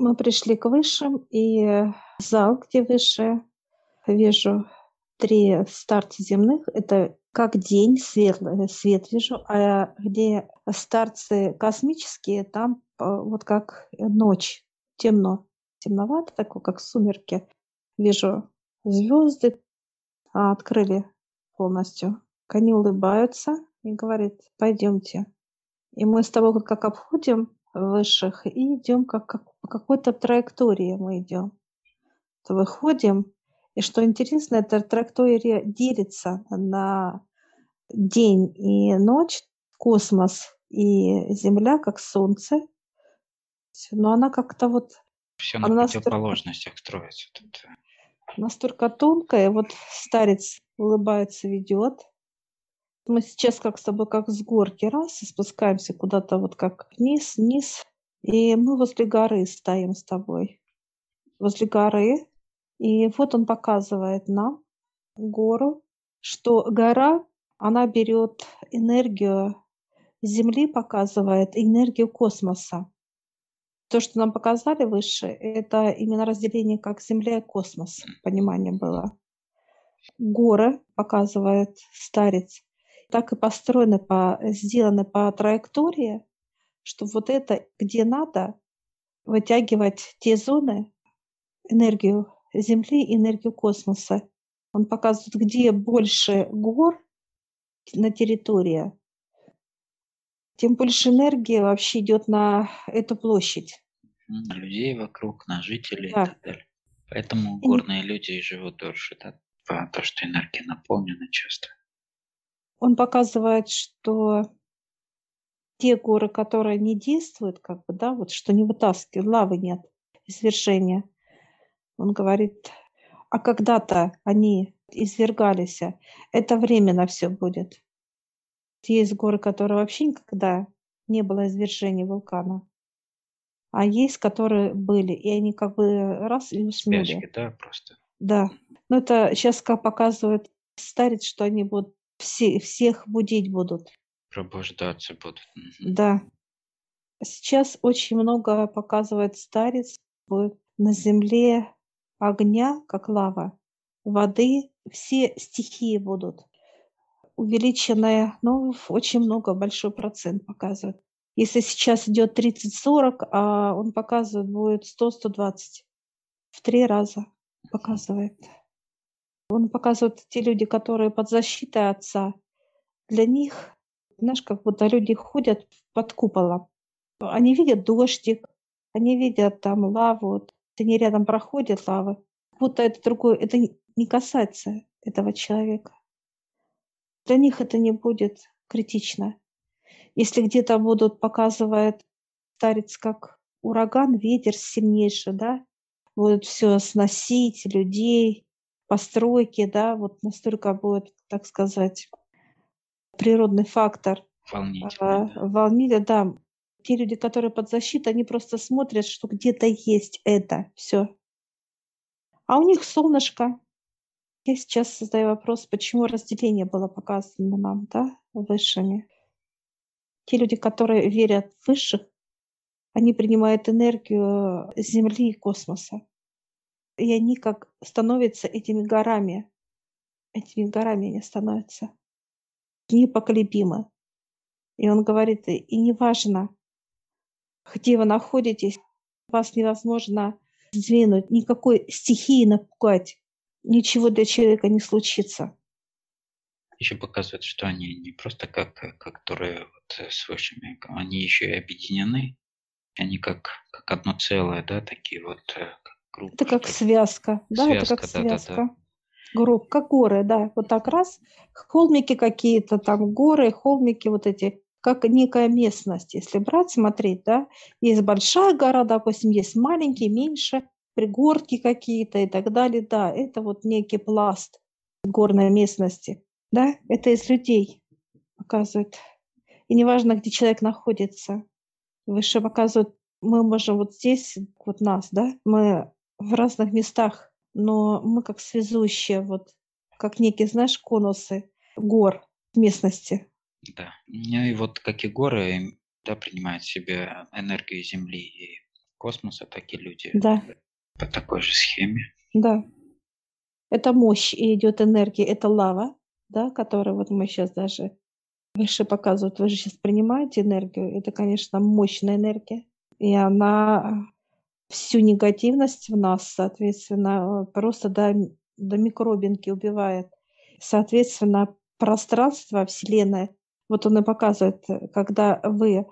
Мы пришли к высшим, и зал, где выше, вижу три старца земных. Это как день, светлый, свет вижу, а где старцы космические, там э, вот как ночь, темно, темновато, такое, как сумерки. Вижу звезды, а, открыли полностью. Они улыбаются и говорят, пойдемте. И мы с тобой как обходим высших и идем как, как по какой-то траектории мы идем. То выходим, и что интересно, эта траектория делится на день и ночь, космос и Земля, как Солнце. Но она как-то вот... Все на противоположностях строится. Тут. Настолько тонкая. Вот старец улыбается, ведет. Мы сейчас как с тобой, как с горки, раз, и спускаемся куда-то вот как вниз, вниз. И мы возле горы стоим с тобой. Возле горы. И вот он показывает нам гору, что гора, она берет энергию Земли, показывает энергию космоса. То, что нам показали выше, это именно разделение как Земля и космос, понимание было. Горы показывает старец, так и построены, по, сделаны по траектории, что вот это, где надо, вытягивать те зоны, энергию Земли, энергию космоса. Он показывает, где больше гор на территории, тем больше энергии вообще идет на эту площадь. На людей вокруг, на жителей да. и так далее. Поэтому горные и... люди живут дольше, да? Потому что энергия наполнена часто. Он показывает, что те горы, которые не действуют, как бы, да, вот что не вытаскивают, лавы нет, извержения. Он говорит, а когда-то они извергались, это временно все будет. Есть горы, которые вообще никогда не было извержения вулкана, а есть, которые были, и они как бы раз и уснули. Спячки, да, просто. Да. Но это сейчас как показывает старец, что они будут все, всех будить будут. Пробуждаться будут. Да. Сейчас очень много показывает старец. Будет на земле огня, как лава, воды, все стихии будут. Увеличенная, ну, очень много, большой процент показывает. Если сейчас идет 30-40, а он показывает будет 100-120. В три раза показывает. Он показывает те люди, которые под защитой отца. Для них, знаешь, как будто люди ходят под куполом. Они видят дождик, они видят там лаву, они рядом проходят лавы. Будто это другое, это не касается этого человека. Для них это не будет критично. Если где-то будут показывать старец как ураган, ветер сильнейший, да, будут все сносить, людей, постройки, да, вот настолько будет, так сказать, природный фактор. Волнительный. А, волнительный, да. Те люди, которые под защитой, они просто смотрят, что где-то есть это, все. А у них солнышко. Я сейчас задаю вопрос, почему разделение было показано нам, да, высшими. Те люди, которые верят в высших, они принимают энергию Земли и космоса и они как становятся этими горами. Этими горами они становятся непоколебимы. И он говорит, и неважно, где вы находитесь, вас невозможно сдвинуть, никакой стихии напугать, ничего для человека не случится. Еще показывает, что они не просто как, которые вот с высшими, они еще и объединены, они как, как одно целое, да, такие вот, группа. Это как связка, да, связка, это как да, связка. Да, да. Групп, как горы, да, вот так раз, холмики какие-то там, горы, холмики вот эти, как некая местность, если брать, смотреть, да, есть большая гора, допустим, есть маленькие, меньше, пригорки какие-то и так далее, да, это вот некий пласт горной местности, да, это из людей показывает. И неважно, где человек находится, выше показывают, мы можем вот здесь, вот нас, да, мы в разных местах, но мы как связующие, вот как некие, знаешь, конусы гор местности. Да. Ну и вот как и горы, да, принимают в себе энергию Земли и космоса, так и люди. Да. По такой же схеме. Да. Это мощь и идет энергия, это лава, да, которая вот мы сейчас даже выше показывают. Вы же сейчас принимаете энергию, это, конечно, мощная энергия. И она всю негативность в нас, соответственно, просто до, до микробинки убивает. Соответственно, пространство, Вселенная, вот он и показывает, когда вы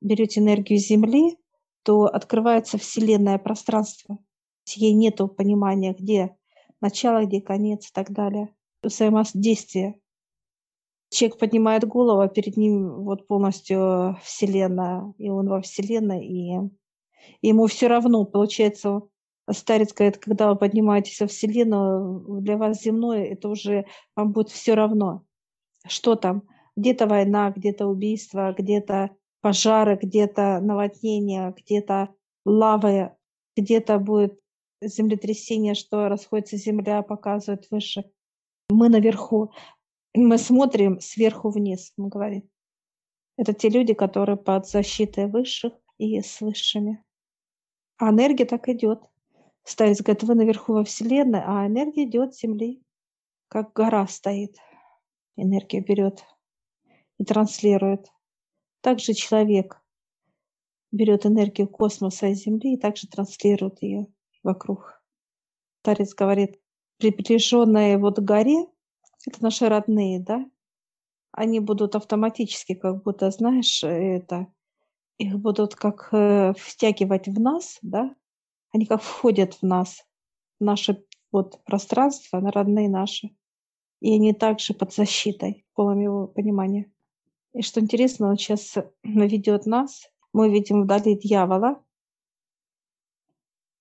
берете энергию Земли, то открывается Вселенная пространство. Ей нет понимания, где начало, где конец и так далее. Взаимодействие. Человек поднимает голову, а перед ним вот полностью Вселенная, и он во Вселенной, и ему все равно, получается, старец говорит, когда вы поднимаетесь во Вселенную, для вас земное, это уже вам будет все равно, что там. Где-то война, где-то убийство, где-то пожары, где-то наводнения, где-то лавы, где-то будет землетрясение, что расходится земля, показывает выше. Мы наверху. Мы смотрим сверху вниз, он говорит. Это те люди, которые под защитой высших и с высшими. А энергия так идет. Старец говорит, вы наверху во Вселенной, а энергия идет с Земли, как гора стоит. Энергия берет и транслирует. Также человек берет энергию космоса и Земли и также транслирует ее вокруг. Старец говорит, приближенные вот к горе, это наши родные, да, они будут автоматически, как будто, знаешь, это, их будут как э, втягивать в нас, да, они как входят в нас, в наше вот пространство, на родные наши. И они также под защитой, в полном его понимании. И что интересно, он сейчас ведет нас, мы видим вдали дьявола,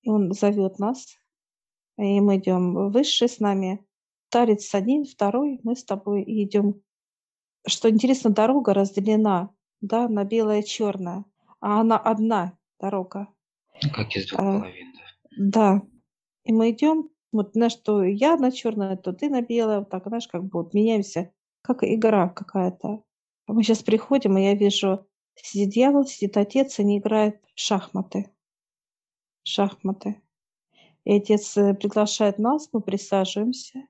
и он зовет нас, и мы идем выше с нами. Старец один, второй, мы с тобой идем. Что интересно, дорога разделена, да, на белое и черное, а она одна дорога. Ну, как из двух а, половин, да. Да. И мы идем, вот, знаешь, что я на черное, то ты на белое, вот так, знаешь, как бы вот меняемся, как игра какая-то. А мы сейчас приходим, и я вижу, сидит дьявол, сидит отец, они играют в шахматы шахматы. И отец э, приглашает нас, мы присаживаемся.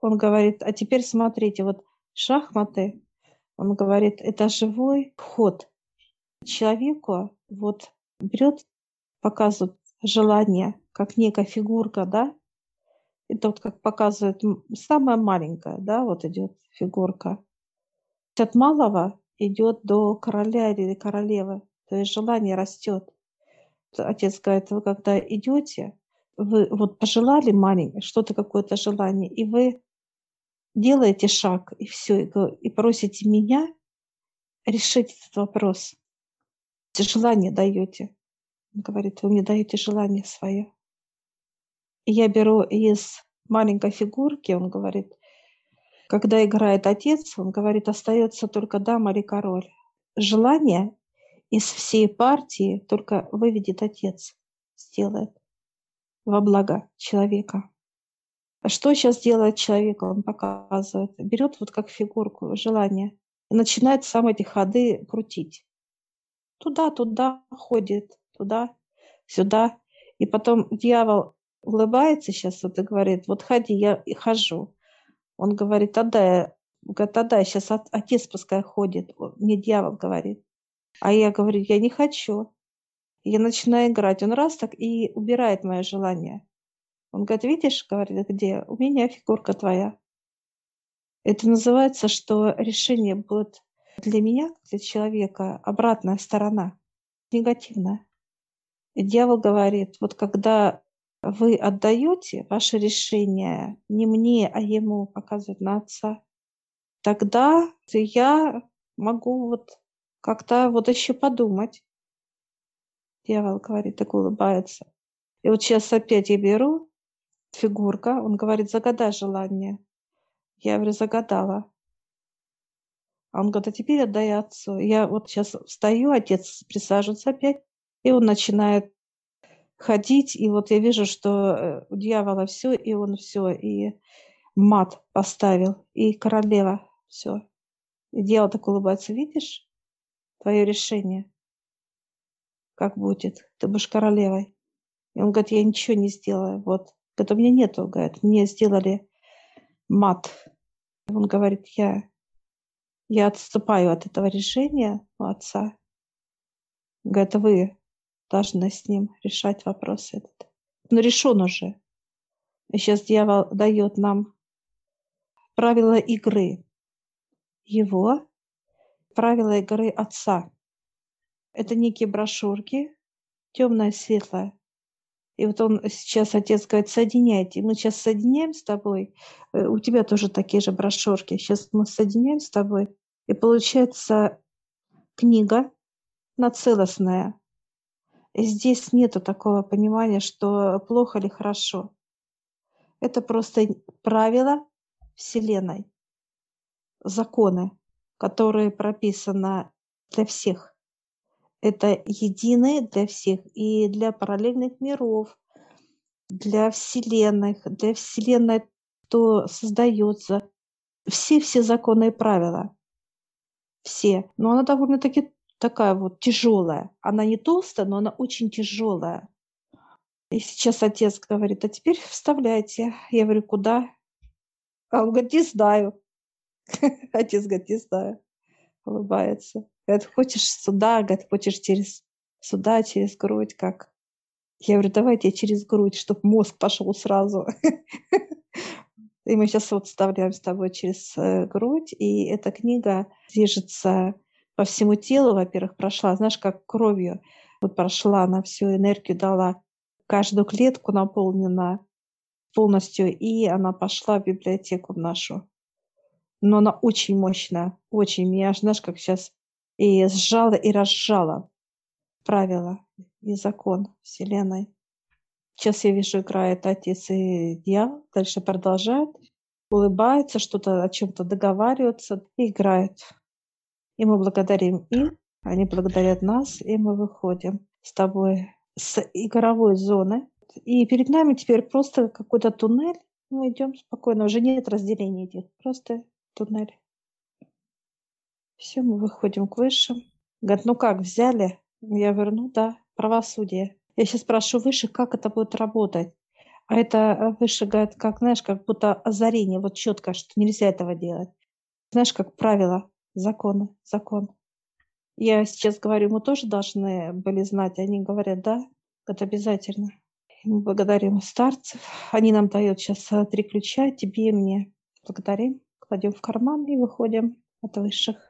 Он говорит, а теперь смотрите, вот шахматы, он говорит, это живой ход. Человеку вот берет, показывает желание, как некая фигурка, да, это вот как показывает самая маленькая, да, вот идет фигурка. От малого идет до короля или королевы, то есть желание растет отец говорит, вы когда идете, вы вот пожелали маленькое, что-то какое-то желание, и вы делаете шаг, и все, и, просите меня решить этот вопрос. Желание даете. Он говорит, вы мне даете желание свое. И я беру из маленькой фигурки, он говорит, когда играет отец, он говорит, остается только дама или король. Желание из всей партии только выведет отец, сделает во благо человека. А что сейчас делает человек? Он показывает, берет вот как фигурку желание и начинает сам эти ходы крутить. Туда-туда ходит, туда, сюда. И потом дьявол улыбается сейчас вот и говорит, вот ходи, я и хожу. Он говорит, отдай, говорит, отдай, сейчас отец пускай ходит. Мне дьявол говорит. А я говорю, я не хочу. Я начинаю играть. Он раз так и убирает мое желание. Он говорит, видишь, говорит, где? У меня фигурка твоя. Это называется, что решение будет для меня, для человека, обратная сторона, негативная. И дьявол говорит, вот когда вы отдаете ваше решение не мне, а ему показывать на отца, тогда я могу вот как-то вот еще подумать. Дьявол говорит, так улыбается. И вот сейчас опять я беру фигурка, он говорит, загадай желание. Я говорю, загадала. А он говорит, а теперь отдай отцу. Я вот сейчас встаю, отец присаживается опять, и он начинает ходить, и вот я вижу, что э, у дьявола все, и он все, и мат поставил, и королева все. И дьявол так улыбается, видишь? твое решение. как будет, ты будешь королевой. И он говорит, я ничего не сделаю. Вот. Говорит, у меня нету, говорит, мне сделали мат. Он говорит, я, я отступаю от этого решения у отца. Говорит, вы должны с ним решать вопрос этот. Ну, решен уже. И сейчас дьявол дает нам правила игры. Его правила игры отца. Это некие брошюрки, темное, светлое. И вот он сейчас, отец говорит, соединяйте. Мы сейчас соединяем с тобой. Э, у тебя тоже такие же брошюрки. Сейчас мы соединяем с тобой. И получается книга на целостная. И здесь нету такого понимания, что плохо или хорошо. Это просто правила Вселенной, законы, которые прописаны для всех это единое для всех и для параллельных миров, для вселенных, для вселенной, кто создается. Все-все законы и правила. Все. Но она довольно-таки такая вот тяжелая. Она не толстая, но она очень тяжелая. И сейчас отец говорит, а теперь вставляйте. Я говорю, куда? А он говорит, не знаю. Отец говорит, не знаю. Улыбается. Говорит, хочешь сюда, говорит, хочешь через сюда, через грудь, как. Я говорю, давайте через грудь, чтобы мозг пошел сразу. И мы сейчас вот вставляем с тобой через э, грудь, и эта книга движется по всему телу, во-первых, прошла, знаешь, как кровью. Вот прошла, она всю энергию дала, каждую клетку наполнена полностью, и она пошла в библиотеку нашу. Но она очень мощная, очень. Меня, знаешь, как сейчас и сжала и разжала правила и закон Вселенной. Сейчас я вижу, играет отец и дьявол, дальше продолжает, улыбается, что-то о чем-то договариваются и играют. И мы благодарим их, они благодарят нас, и мы выходим с тобой с игровой зоны. И перед нами теперь просто какой-то туннель. Мы идем спокойно, уже нет разделения этих, просто туннель. Все, мы выходим к высшим. Говорят, ну как, взяли? Я говорю, ну да, правосудие. Я сейчас спрошу выше, как это будет работать. А это э, выше, говорит, как, знаешь, как будто озарение, вот четко, что нельзя этого делать. Знаешь, как правило, законы, закон. Я сейчас говорю, мы тоже должны были знать. Они говорят, да, это обязательно. Мы благодарим старцев. Они нам дают сейчас э, три ключа, тебе и мне. Благодарим, кладем в карман и выходим от высших.